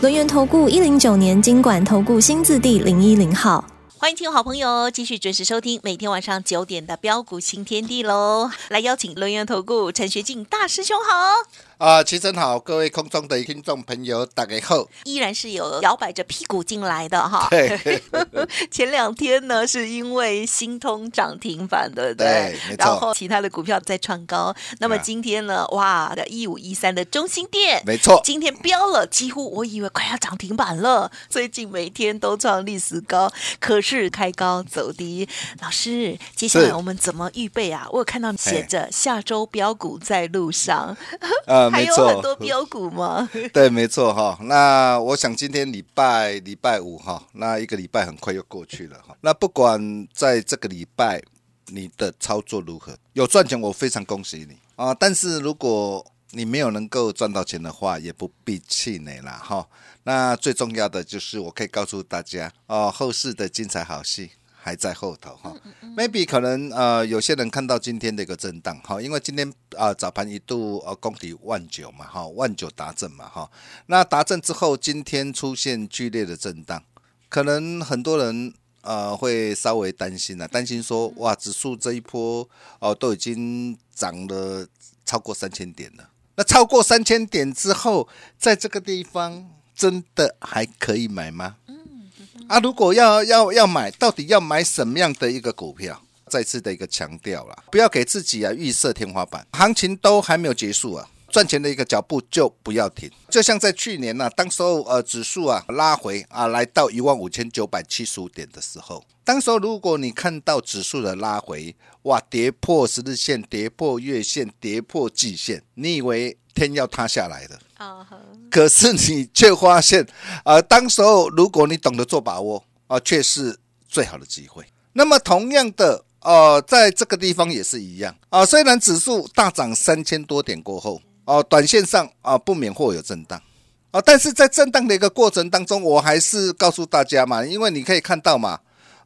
轮源投顾一零九年经管投顾新字第零一零号。欢迎听友好朋友继续准时收听每天晚上九点的标股新天地喽！来邀请轮源投顾陈学进大师兄好。啊，齐晨好，各位空中的听众朋友，大家好。依然是有摇摆着屁股进来的哈。对，前两天呢，是因为新通涨停板，对不对？对没错然后其他的股票在创高。那么啊今天呢，哇，的一五一三的中心店，没错今天飙了，几乎我以为快要涨停板了。最近每天都创历史高，可是开高走低。老师，接下来我们怎么预备啊？我有看到写着下周标股在路上，呃，还没有很多，标股吗？对，没错哈。那我想今天礼拜礼拜五哈，那一个礼拜很快又过去了哈。那不管在这个礼拜你的操作如何，有赚钱我非常恭喜你啊。但是如果你没有能够赚到钱的话，也不必气馁啦哈。那最重要的就是我可以告诉大家哦，后市的精彩好戏。还在后头哈，maybe 可能呃有些人看到今天的一个震荡哈，因为今天啊、早盘一度呃攻抵万九嘛哈，万九达阵嘛哈，那达阵之后今天出现剧烈的震荡，可能很多人呃会稍微担心了，担心说哇指数这一波哦、都已经涨了超过三千点了，那超过三千点之后，在这个地方真的还可以买吗？啊，如果要要要买，到底要买什么样的一个股票？再次的一个强调了，不要给自己啊预设天花板，行情都还没有结束啊，赚钱的一个脚步就不要停。就像在去年呢、当时候呃指数啊拉回啊来到一万五千九百七十五点的时候，当时候如果你看到指数的拉回，哇，跌破十日线，跌破月线，跌破季线，你以为天要塌下来了？啊哈，可是你却发现，啊，当时候如果你懂得做把握，啊，却是最好的机会。那么同样的，呃，在这个地方也是一样啊。虽然指数大涨三千多点过后，哦、短线上啊不免会有震荡，啊，但是在震荡的一个过程当中，我还是告诉大家嘛，因为你可以看到嘛，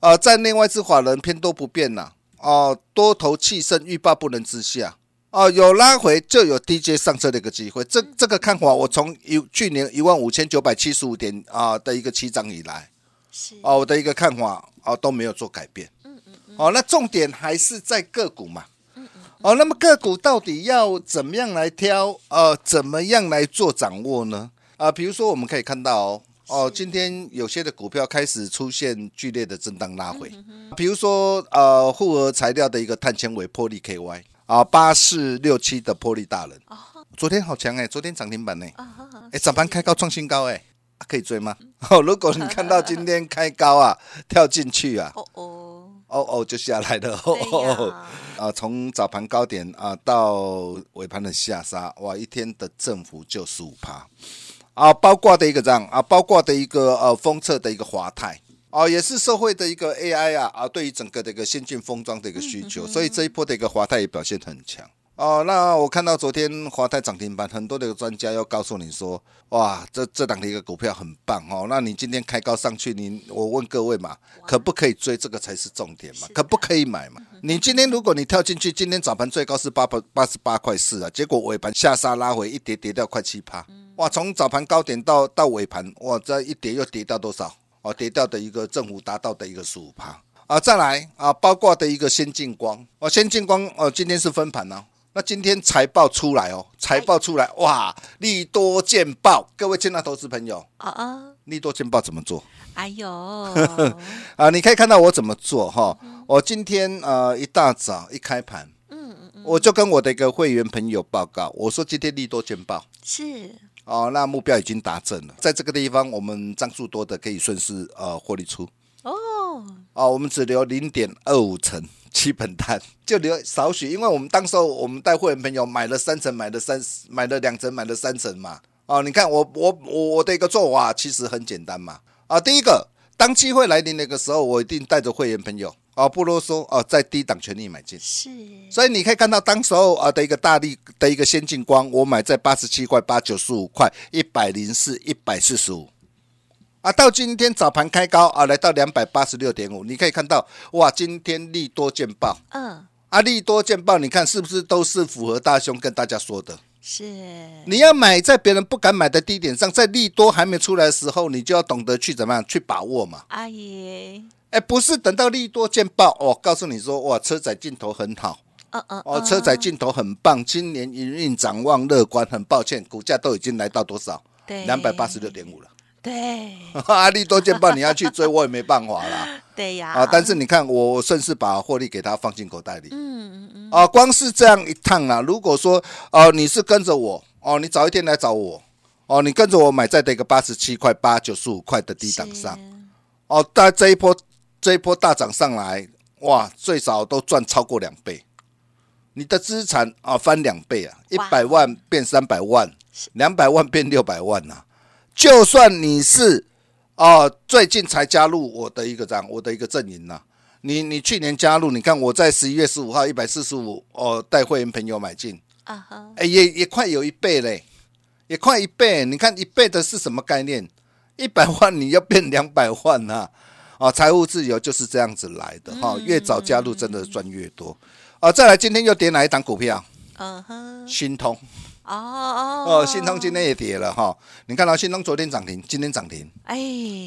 呃，在内外资法人偏多不变呐、哦、多头气盛，欲罢不能之下。哦，有拉回就有低阶上车的一个机会，这这个看法，我从一去年一万五千九百七十五点啊、的一个起涨以来，是哦，我的一个看法哦都没有做改变嗯嗯。哦，那重点还是在个股嘛。哦，那么个股到底要怎么样来挑？呃，怎么样来做掌握呢？啊、比如说我们可以看到哦，哦，今天有些的股票开始出现剧烈的震荡拉回，比如说呃，复合材料的一个碳纤维玻璃 KY 啊，八四六七的玻璃大人，昨天好强哎、昨天涨停板呢、哎、早盘开高创新高哎、啊可以追吗？哦，如果你看到今天开高啊，跳进去啊，哦哦，哦哦就下来了，哦对哦，啊，从早盘高点啊到尾盘的下杀，哇，一天的振幅就十五趴啊，包括的一个这样啊，包括的一个呃封测的一个华泰。哦，也是社会的一个 AI 啊啊，对于整个的一个先进封装的一个需求，所以这一波的一个华泰也表现很强。哦，那我看到昨天华泰涨停板，很多的专家要告诉你说，哇，这这档的一个股票很棒哦。那你今天开高上去，你我问各位嘛，可不可以追？这个才是重点嘛，可不可以买嘛？你今天如果你跳进去，今天早盘最高是八百八十八块四啊，结果尾盘下杀拉回一跌，跌掉快七趴，哇，从早盘高点到到尾盘，哇，这一跌又跌到多少？哦，跌掉的一个政府达到的一个十五趴啊，再来啊，包括的一个先进光，哦，先进光哦，今天是分盘哦。那今天财报出来哦，财报出来哇，利多见报，各位亲爱投资朋友，啊啊，利多见报怎么做？哎呦，啊？你可以看到我怎么做哈。我今天呃一大早一开盘，嗯嗯嗯，我就跟我的一个会员朋友报告，我说今天利多见报。是。哦，那目标已经达成了，在这个地方我们张数多的可以顺势呃获利出。哦，哦，我们只留零点二五成基本单，就留少许，因为我们当时候我们带会员朋友买了三层，买了三，买了两层，买了三层嘛。哦，你看我我我我的一个做法其实很简单嘛。啊，第一个，当机会来临那个时候，我一定带着会员朋友啊，不啰嗦啊，在低档全力买进。是所以你可以看到当时候啊的一个大力的一个先进光，我买在八十七块八九十五块一百零四一百四十五。啊，到今天早盘开高啊，来到两百八十六点五，你可以看到哇，今天利多见报嗯啊，利多见报，你看是不是都是符合大兄跟大家说的？是你要买在别人不敢买的低点上，在利多还没出来的时候，你就要懂得去怎么样去把握嘛。阿姨，哎，不是等到利多见报哦，告诉你说哇，车载镜头很好嗯嗯哦，车载镜头很棒，今年营运展望乐观。很抱歉，股价都已经来到多少？对两百八十六点五了。对。阿力多见报你要去追，我也没办法啦。对呀啊，但是你看，我顺势把获利给他放进口袋里。嗯嗯嗯。啊，光是这样一趟啊，如果说哦、你是跟着我哦，你早一天来找我哦，你跟着我买在这个八十七块八九十五块的低档上是。哦，但这一波这一波大涨上来，哇，最少都赚超过两倍，你的资产啊翻两倍啊，一百万变三百万，两百万变六百万呐、就算你是哦、最近才加入我的一个这样我的一个阵营呐、你你去年加入，你看我在十一月十五号一百四十五哦，带会员朋友买进，啊哈哎，也也快有一倍嘞，也快一倍。你看一倍的是什么概念？一百万你要变两百万呐、啊！财务自由就是这样子来的哈、越早加入真的赚越多。啊，再来，今天又跌哪一档股票？嗯哼新通哦哦哦，信通今天也跌了哈。你看到信通昨天涨停，今天涨停，哎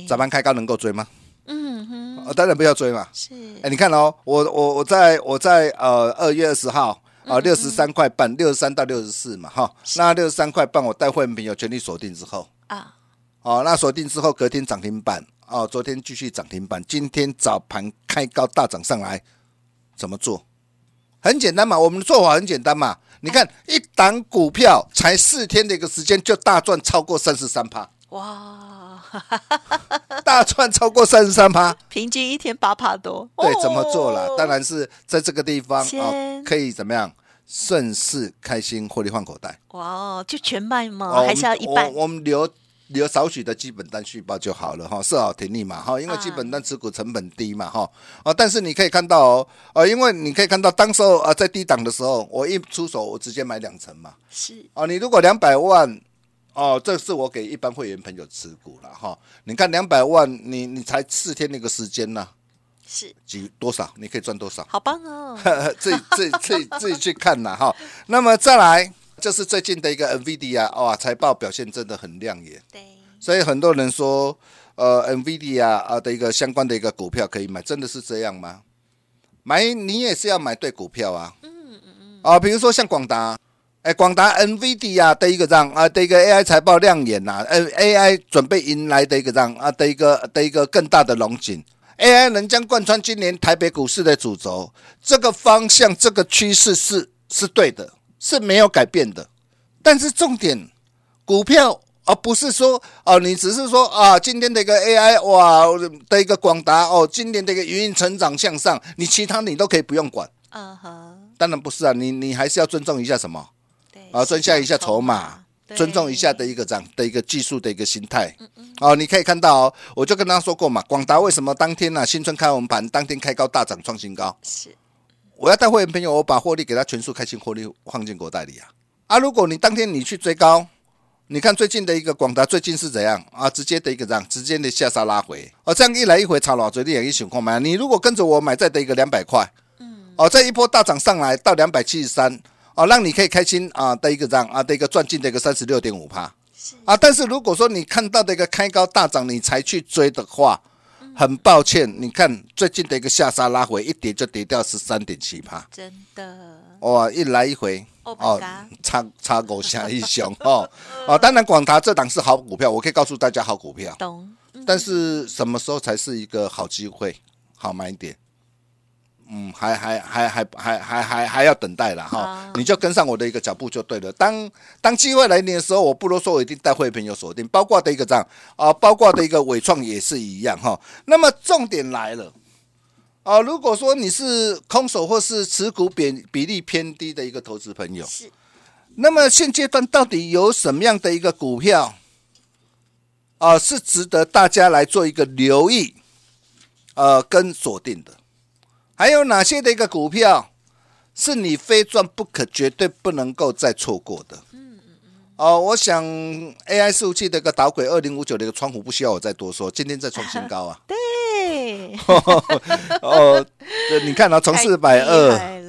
早盘开高能够追吗？嗯哼啊，当然不要追嘛。是哎，你看哦，我我我在我在呃二月二十号啊六十三块半，六十三到六十四嘛哈，那六十三块半我带会员朋友全力锁定之后，啊哦，那锁定之后隔天涨停板，哦，昨天继续涨停板，今天早盘开高大涨上来，怎么做？很简单嘛，我们的做法很简单嘛。你看一档股票才四天的一个时间就大赚超过三十三趴，哇，大赚超过三十三趴。平均一天八趴多，对，怎么做了？哦当然是在这个地方啊哦，可以怎么样顺势开心获利换口袋。哇哦，就全卖吗？哦，还是要一半？我我们留留少许的基本单续报就好了哈，设好停利嘛哈，因为啊基本单持股成本低嘛哈。啊，但是你可以看到哦，呃，因为你可以看到当时候啊在低档的时候，我一出手我直接买两成嘛。是啊，你如果两百万。哦，这是我给一般会员朋友持股了哈。你看两百万，你你才四天那个时间呢、是，几多少？你可以赚多少？好棒哦！自己自己自己自己去看呐哈。那么再来就是最近的一个 NVIDIA 哇，财报表现真的很亮眼，对，所以很多人说呃 NVIDIA 啊的一个相关的一个股票可以买，真的是这样吗？买你也是要买对股票啊。嗯嗯嗯。啊，比如说像广达。哎，广达 NVIDIA 的一个这样啊的一个 AI 财报亮眼呐、呃 AI 准备迎来的一个这样啊的一个的一个更大的龙井，AI 能将贯穿今年台北股市的主轴，这个方向这个趋势是是对的，是没有改变的。但是重点，股票而、不是说哦，你只是说啊，今天的一个 AI 哇的一个广达哦，今年的一个营运成长向上，你其他你都可以不用管。嗯哼，当然不是啊，你你还是要尊重一下什么？对啊，尊下一下筹码，尊重一下的一个这样的一个技术的一个心态。哦，你可以看到哦，我就跟他说过嘛，广达为什么当天呢、新春开红盘，当天开高大涨创新高？是我要带会员朋友，我把获利给他全数开心获利放进口袋里啊。啊，如果你当天你去追高，你看最近的一个广达最近是怎样啊？直接的一个这样，直接的下杀拉回，哦，这样一来一回炒老嘴，你也一想看嘛。你如果跟着我买再的一个两百块，嗯，哦，这一波大涨上来到两百七十三，哦，让你可以开心啊的一个这样啊的一个赚进的一个三十六点五趴，啊，但是如果说你看到的一个开高大涨，你才去追的话，很抱歉，你看最近的一个下杀拉回，一跌就跌掉十三点七趴。真的，哇，一来一回 Oh god 差差狗下一雄哦 哦，当然广达这档是好股票，我可以告诉大家好股票，懂？但是什么时候才是一个好机会、好买点？嗯，还还还还还还还还要等待了哈啊，你就跟上我的一个脚步就对了。当当机会来临的时候，我不啰嗦，我一定带会朋友锁定，包括的一个这样啊，包括的一个伟创也是一样哈。那么重点来了。啊，如果说你是空手或是持股比比例偏低的一个投资朋友，是那么现阶段到底有什么样的一个股票啊、是值得大家来做一个留意，呃，跟锁定的？还有哪些的一个股票是你非赚不可、绝对不能够再错过的？哦，我想 AI 服务器的一个导轨二零五九的一个窗户不需要我再多说，今天再创新高啊！对，哦，这你看啊，从四百二，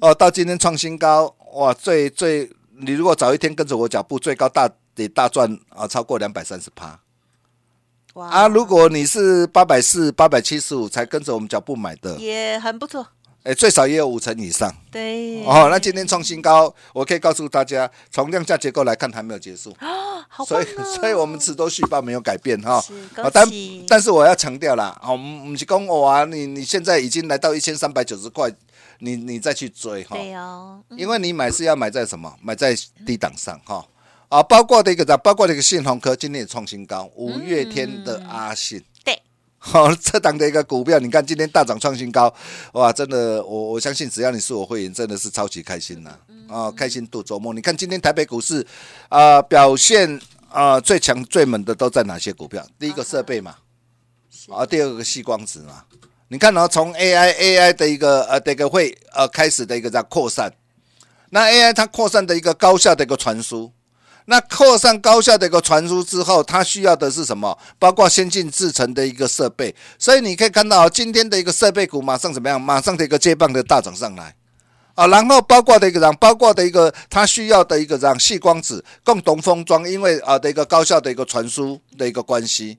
哦到今天创新高，哇，最最你如果早一天跟着我脚步，最高大得大赚啊，超过两百三十趴哇啊！如果你是八百四、八百七十五才跟着我们脚步买的，也很不错，哎，最少也有五成以上对，哦。那今天创新高，我可以告诉大家，从量价结构来看还没有结束，好棒所以哦所以我们持多续报没有改变哈。是啊，但但是我要强调啦，哦，不是讲我啊，你你现在已经来到一千三百九十块，你你再去追哈，对哦，嗯因为你买是要买在什么？买在低档上哈。啊，包括的一个啥，包括的一个信鸿科今天也创新高，五月天的阿信，对，好、这档的一个股票，你看今天大涨创新高，哇，真的，我我相信只要你是我会员，真的是超级开心呐、啊，开心度周末。你看今天台北股市啊、表现啊、最强最猛的都在哪些股票？第一个设备嘛，啊，第二个细光子嘛。你看哦，从 AI AI 的一个呃的一个会呃开始的一个在扩散，那 AI 它扩散的一个高效的一个传输，那扩散高效的一个传输之后，它需要的是什么？包括先进制程的一个设备。所以你可以看到今天的一个设备股马上怎么样？马上的一个接棒的大涨上来。啊，然后包括的一个让，包括的一个它需要的一个让细光子共同封装，因为啊的一个高效的一个传输的一个关系，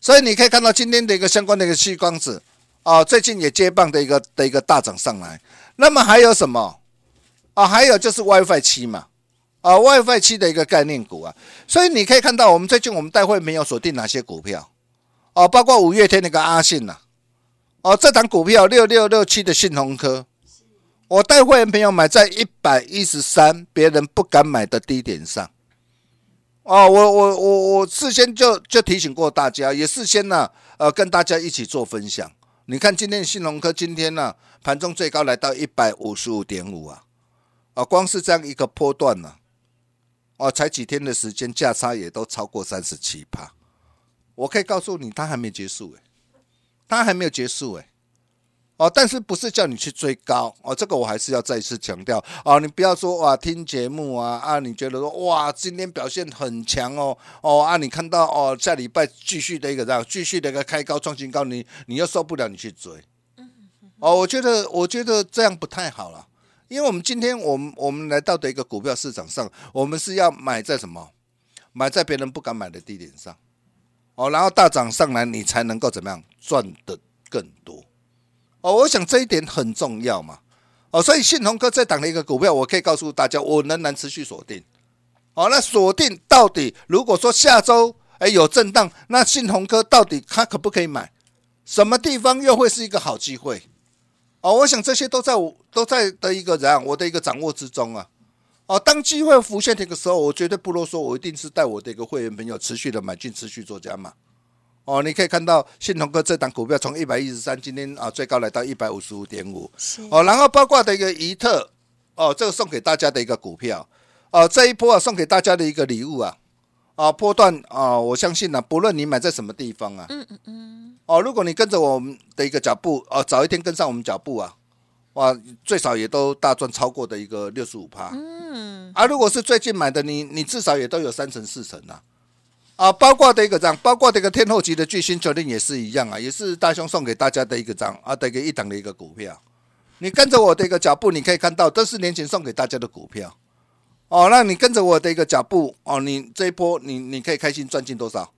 所以你可以看到今天的一个相关的一个细光子啊，最近也接棒的一个的一个大涨上来。那么还有什么？啊，还有就是 WiFi 七嘛，啊 WiFi 七的一个概念股啊，所以你可以看到我们最近我们待会没有锁定哪些股票，哦、包括五月天那个阿信呐、哦，这档股票六六六七的信鸿科，我带会员朋友买在一百一十三，别人不敢买的低点上。哦，我我我我事先就就提醒过大家，也事先呢、呃，跟大家一起做分享。你看今天信鸿科今天呢、盘中最高来到一百五十五点五啊，啊，光是这样一个波段呢、哦，才几天的时间，价差也都超过三十七趴。我可以告诉你，它还没结束诶，它还没有结束诶。哦，但是不是叫你去追高哦？这个我还是要再一次强调哦，你不要说哇，听节目啊啊，你觉得说哇，今天表现很强哦哦啊，你看到哦，下礼拜继续的一个这样，继续的一个开高创新高，你你又受不了，你去追哦，我觉得我觉得这样不太好了，因为我们今天我们我们来到的一个股票市场上，我们是要买在什么？买在别人不敢买的地点上哦，然后大涨上来，你才能够怎么样赚得更多。哦，我想这一点很重要嘛。哦，所以信鸿科这档的一个股票，我可以告诉大家，我仍然持续锁定。哦，那锁定到底，如果说下周哎有震荡，那信鸿科到底它可不可以买？什么地方又会是一个好机会？哦，我想这些都在我都在的一个怎样我的一个掌握之中啊。哦，当机会浮现的一个时候，我绝对不啰嗦，我一定是带我的一个会员朋友持续的买进，持续做加码。哦，你可以看到信通哥这档股票从一百一十三，今天啊最高来到一百五十五点五。哦，然后包括的一个怡特，哦，这个送给大家的一个股票，哦，这一波啊送给大家的一个礼物啊，啊，波段啊，我相信呢、不论你买在什么地方啊，嗯嗯嗯，哦，如果你跟着我们的一个脚步，哦，早一天跟上我们脚步啊，哇，最少也都大赚超过的一个六十五趴，嗯，啊，如果是最近买的，你你至少也都有三成四成啊。啊，包括的一个这样，包括的一个天后级的巨星九令也是一样啊，也是大兄送给大家的一个这样啊的一个一档的一个股票。你跟着我的一个脚步，你可以看到，都是年前送给大家的股票。哦，那你跟着我的一个脚步，哦，你这一波你你可以开心赚进多少？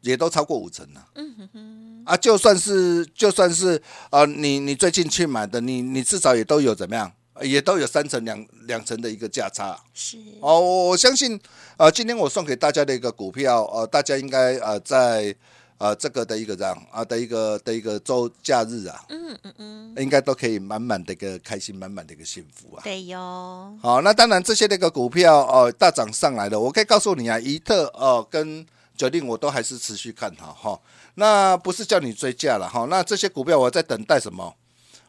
也都超过五成了。嗯哼哼。啊，就算是就算是呃，你你最近去买的，你你至少也都有怎么样？也都有三成两两成的一个价差。是哦，我我相信，呃，今天我送给大家的一个股票，呃，大家应该呃在呃这个的一个这样啊的一个的一个周假日啊，嗯嗯嗯，应该都可以满满的一个开心，满满的一个幸福啊。对哟，好，那当然这些的一个股票哦、呃大涨上来了，我可以告诉你啊，怡特哦、跟决定我都还是持续看好哈、那不是叫你追价了哈、那这些股票我在等待什么？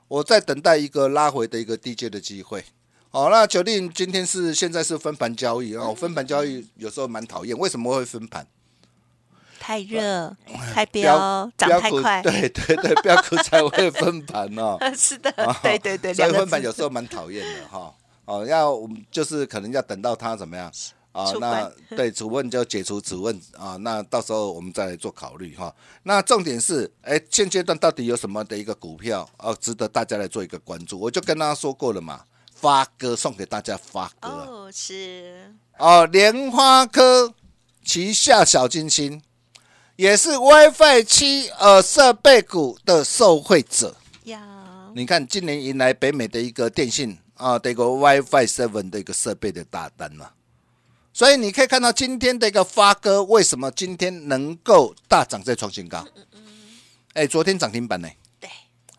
我在等待一个拉回的一个低阶的机会。哦，那九令今天是现在是分盘交易哦，分盘交易有时候蛮讨厌，为什么会分盘？太热、太飙、涨太股快，对对对，标股才会分盘哦。是的哦，对对对，所以两分盘有时候蛮讨厌的哈。哦，要我们就是可能要等到它怎么样啊？那分对处分就解除处分啊，那到时候我们再来做考虑哈。那重点是，哎，现阶段到底有什么的一个股票哦，值得大家来做一个关注？我就跟大家说过了嘛，发哥送给大家发哥啊哦，是哦，莲花科旗下小金星也是 WiFi 七呃设备股的受惠者。呀，你看，今年迎来北美的一个电信啊的一个 WiFi Seven 的一个设备的大单了、所以你可以看到今天的一个发哥为什么今天能够大涨再创新高？哎，昨天涨停板呢？对，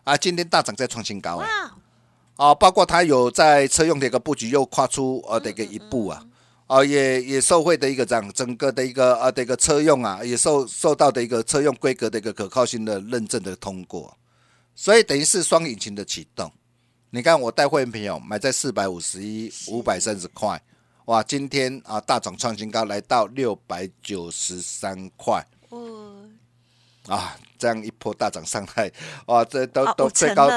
啊，今天大涨再创新高哎。哇，啊，包括它有在车用的一个布局又跨出呃的一个一步啊，啊也也受惠的一个这样整个的一个呃的一个车用啊，也受受到的一个车用规格的一个可靠性的认证的通过，所以等于是双引擎的启动。你看我带会员朋友买在四百五十一、五百三十块，哇，今天啊大涨创新高，来到六百九十三块哦，啊，这样一波大涨上来，哇，这都都最高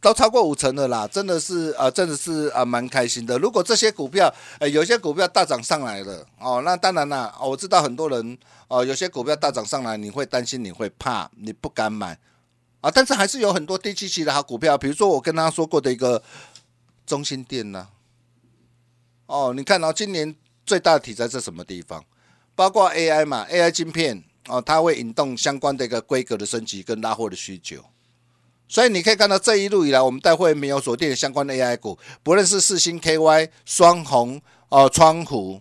都超过五成的啦，真的是啊、呃真的是啊，蛮、开心的。如果这些股票，呃，有些股票大涨上来了，哦，那当然啦、哦我知道很多人，哦，有些股票大涨上来，你会担心，你会怕，你不敢买，啊，但是还是有很多低基期的好股票，比如说我跟他说过的一个中心店呐、哦，你看哦，今年最大的题材在什么地方？包括 AI 嘛，AI 晶片哦，它会引动相关的一个规格的升级跟拉货的需求。所以你可以看到这一路以来，我们带会没有锁定的相关的 AI 股，不论是四星 KY、双红、哦、窗户，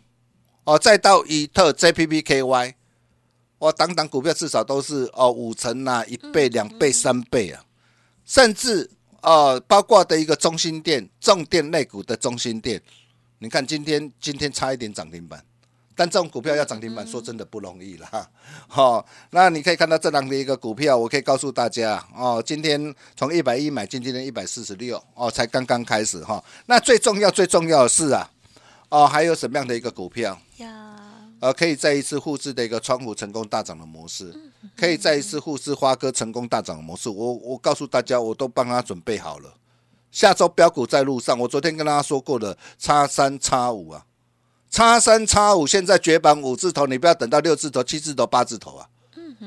哦，再到以特 JPP KY，哇，档档股票至少都是哦五成啊，一倍、两倍、三倍啊，甚至呃，包括的一个中心店、重电类股的中心店，你看今天今天差一点涨停板。但这种股票要涨停板，说真的不容易啦。好、那你可以看到这档的一个股票，我可以告诉大家哦，今天从一百一买进，今天一百四十六哦，才刚刚开始哈、那最重要最重要的是啊，哦，还有什么样的一个股票？呀，呃，可以再一次复制的一个窗户成功大涨的模式，可以再一次复制花哥成功大涨的模式。我我告诉大家，我都帮他准备好了。下周标股在路上，我昨天跟大家说过的，叉三叉五啊，叉三叉五现在绝版五字头，你不要等到六字头、七字头、八字头啊。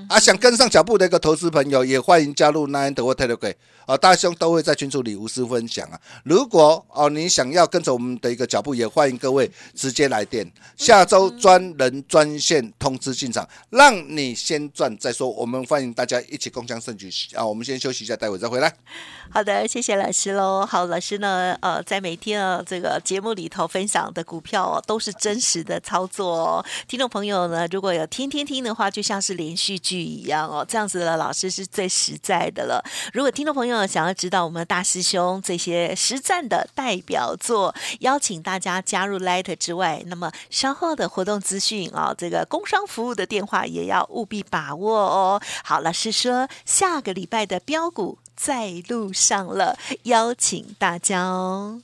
啊，想跟上脚步的一个投资朋友，也欢迎加入 Nine 的或 Telegram 啊，大兄都会在群组里无私分享啊。如果哦你想要跟着我们的一个脚步，也欢迎各位直接来电，下周专人专线通知进场，让你先赚再说。我们欢迎大家一起共襄盛举啊！我们先休息一下，待会再回来。好的，谢谢老师喽。好，老师呢，呃，在每天啊这个节目里头分享的股票哦，都是真实的操作哦。听众朋友呢，如果有天天听的话，就像是连续剧一样哦，这样子的老师是最实在的了。如果听众朋友想要知道我们大师兄这些实战的代表作，邀请大家加入 Light 之外，那么稍后的活动资讯啊、这个工商服务的电话也要务必把握哦。好，老师说下个礼拜的标股在路上了，邀请大家哦。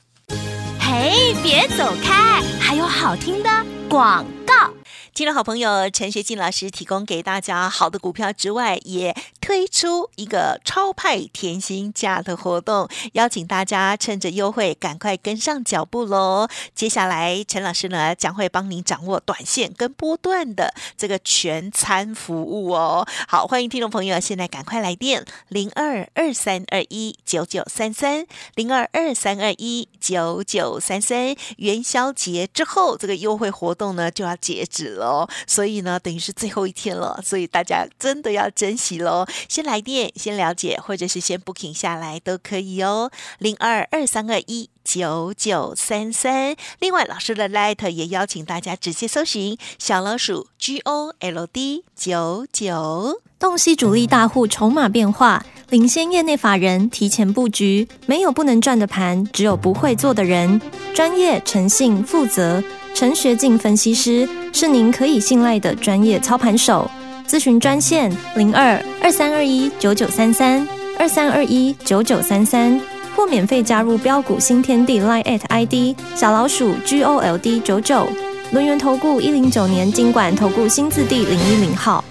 嘿，别走开，还有好听的广告。听众好朋友陈学进老师提供给大家好的股票之外，也推出一个超派甜心价的活动，邀请大家趁着优惠赶快跟上脚步喽。接下来陈老师呢将会帮您掌握短线跟波段的这个全餐服务哦。好，欢迎听众朋友现在赶快来电零二二三二一九九三三零二二三二一九九三三。元宵节之后，这个优惠活动呢就要截止了哦，所以呢等于是最后一天了，所以大家真的要珍惜喽。先来电，先了解，或者是先 booking 下来都可以哦。零二二三二一。九九三三。另外，老师的 Light 也邀请大家直接搜寻小老鼠 G O L D 九九。洞悉主力大户筹码变化，领先业内法人提前布局。没有不能赚的盘，只有不会做的人。专业、诚信、负责，陈学进分析师是您可以信赖的专业操盘手。咨询专线零二二三二一九九三三二三二一九九三三。或免费加入标股新天地 Line at ID 小老鼠 G O L D 九九。轮源投顾一零九年经管投顾新字第零一零号。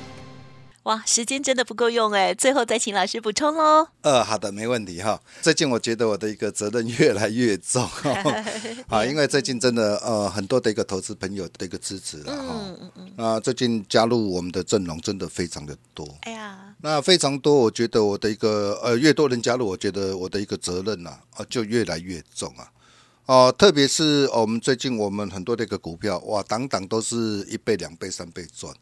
哇，时间真的不够用哎，最后再请老师补充喽。呃，好的，没问题哈。最近我觉得我的一个责任越来越重 啊，因为最近真的呃很多的一个投资朋友的一个支持了哈。嗯嗯嗯。啊，最近加入我们的阵容真的非常的多。哎呀，那非常多，我觉得我的一个呃越多人加入，我觉得我的一个责任呐啊就越来越重啊。哦，特别是我们最近我们很多的一个股票，哇，档档都是一倍、两倍、三倍赚，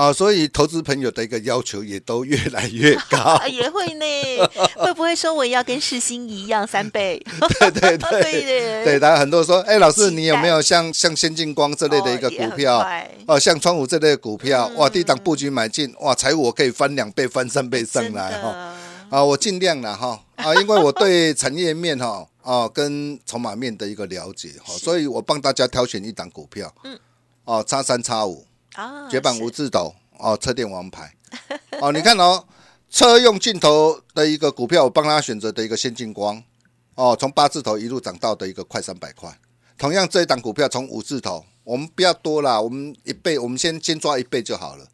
啊，所以投资朋友的一个要求也都越来越高。也会呢，会不会说我要跟世新一样三倍？对对对。对，大家很多人说，哎，老师你有没有像像先进光这类的一个股票？哦，像川武这类的股票，哇，低档布局买进，哇，财务我可以翻两倍、翻三倍上来哈。啊，我尽量了哈，啊，因为我对产业面哈。哦，跟筹码面的一个了解哈，所以我帮大家挑选一档股票，嗯，哦，叉三叉五啊，绝版无字斗哦，车电王牌。哦，你看哦，车用镜头的一个股票，我帮他选择的一个先进光。哦，从八字头一路涨到的一个快三百块，同样这一档股票从五字头，我们不要多了，我们一倍，我们先先抓一倍就好了。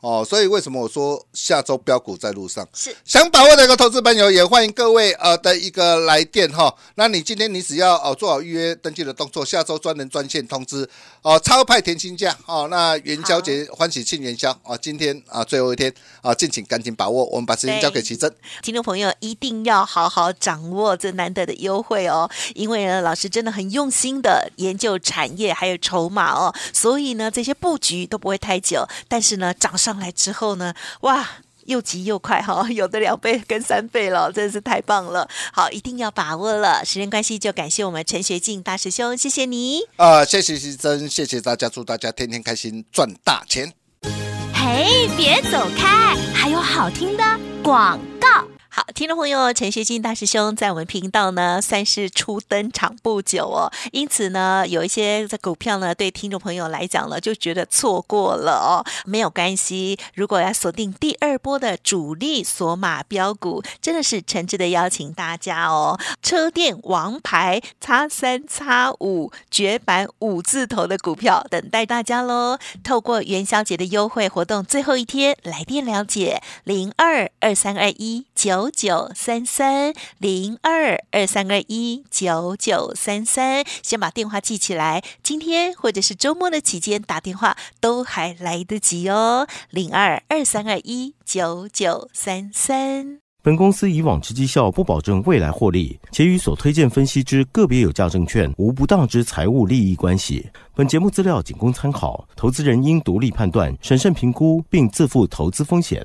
哦，所以为什么我说下周标股在路上？是想把握的一个投资朋友，也欢迎各位呃的一个来电哈。那你今天你只要哦做好预约登记的动作，下周专人专线通知哦，超派甜心价哦。那元宵节欢喜庆元宵啊，今天啊最后一天啊，敬请赶紧把握。我们把时间交给奇珍，听众朋友一定要好好掌握这难得的优惠哦，因为呢老师真的很用心的研究产业还有筹码哦，所以呢这些布局都不会太久，但是呢涨上。上来之后呢，哇，又急又快 哈，有的两倍跟三倍了，真是太棒了。好，一定要把握了。时间关系，就感谢我们陈学进大师兄，谢谢你。啊，谢谢徐真，谢谢大家，祝大家天天开心，赚大钱。嘿，别走开，还有好听的广告。好，听众朋友，陈学金大师兄在我们频道呢，算是初登场不久哦，因此呢，有一些的股票呢，对听众朋友来讲呢，就觉得错过了哦，没有关系。如果要锁定第二波的主力索马标股，真的是诚挚的邀请大家哦。车电王牌叉三叉五绝版五字头的股票等待大家喽。透过元宵节的优惠活动最后一天来电了解零二二三二一九九。三三零二二三二一九九三三，先把电话记起来。今天或者是周末的期间打电话都还来得及哦。零二二三二一九九三三。本公司以往之绩效不保证未来获利，且与所推荐分析之个别有价证券无不当之财务利益关系。本节目资料仅供参考，投资人应独立判断、审慎评估，并自负投资风险。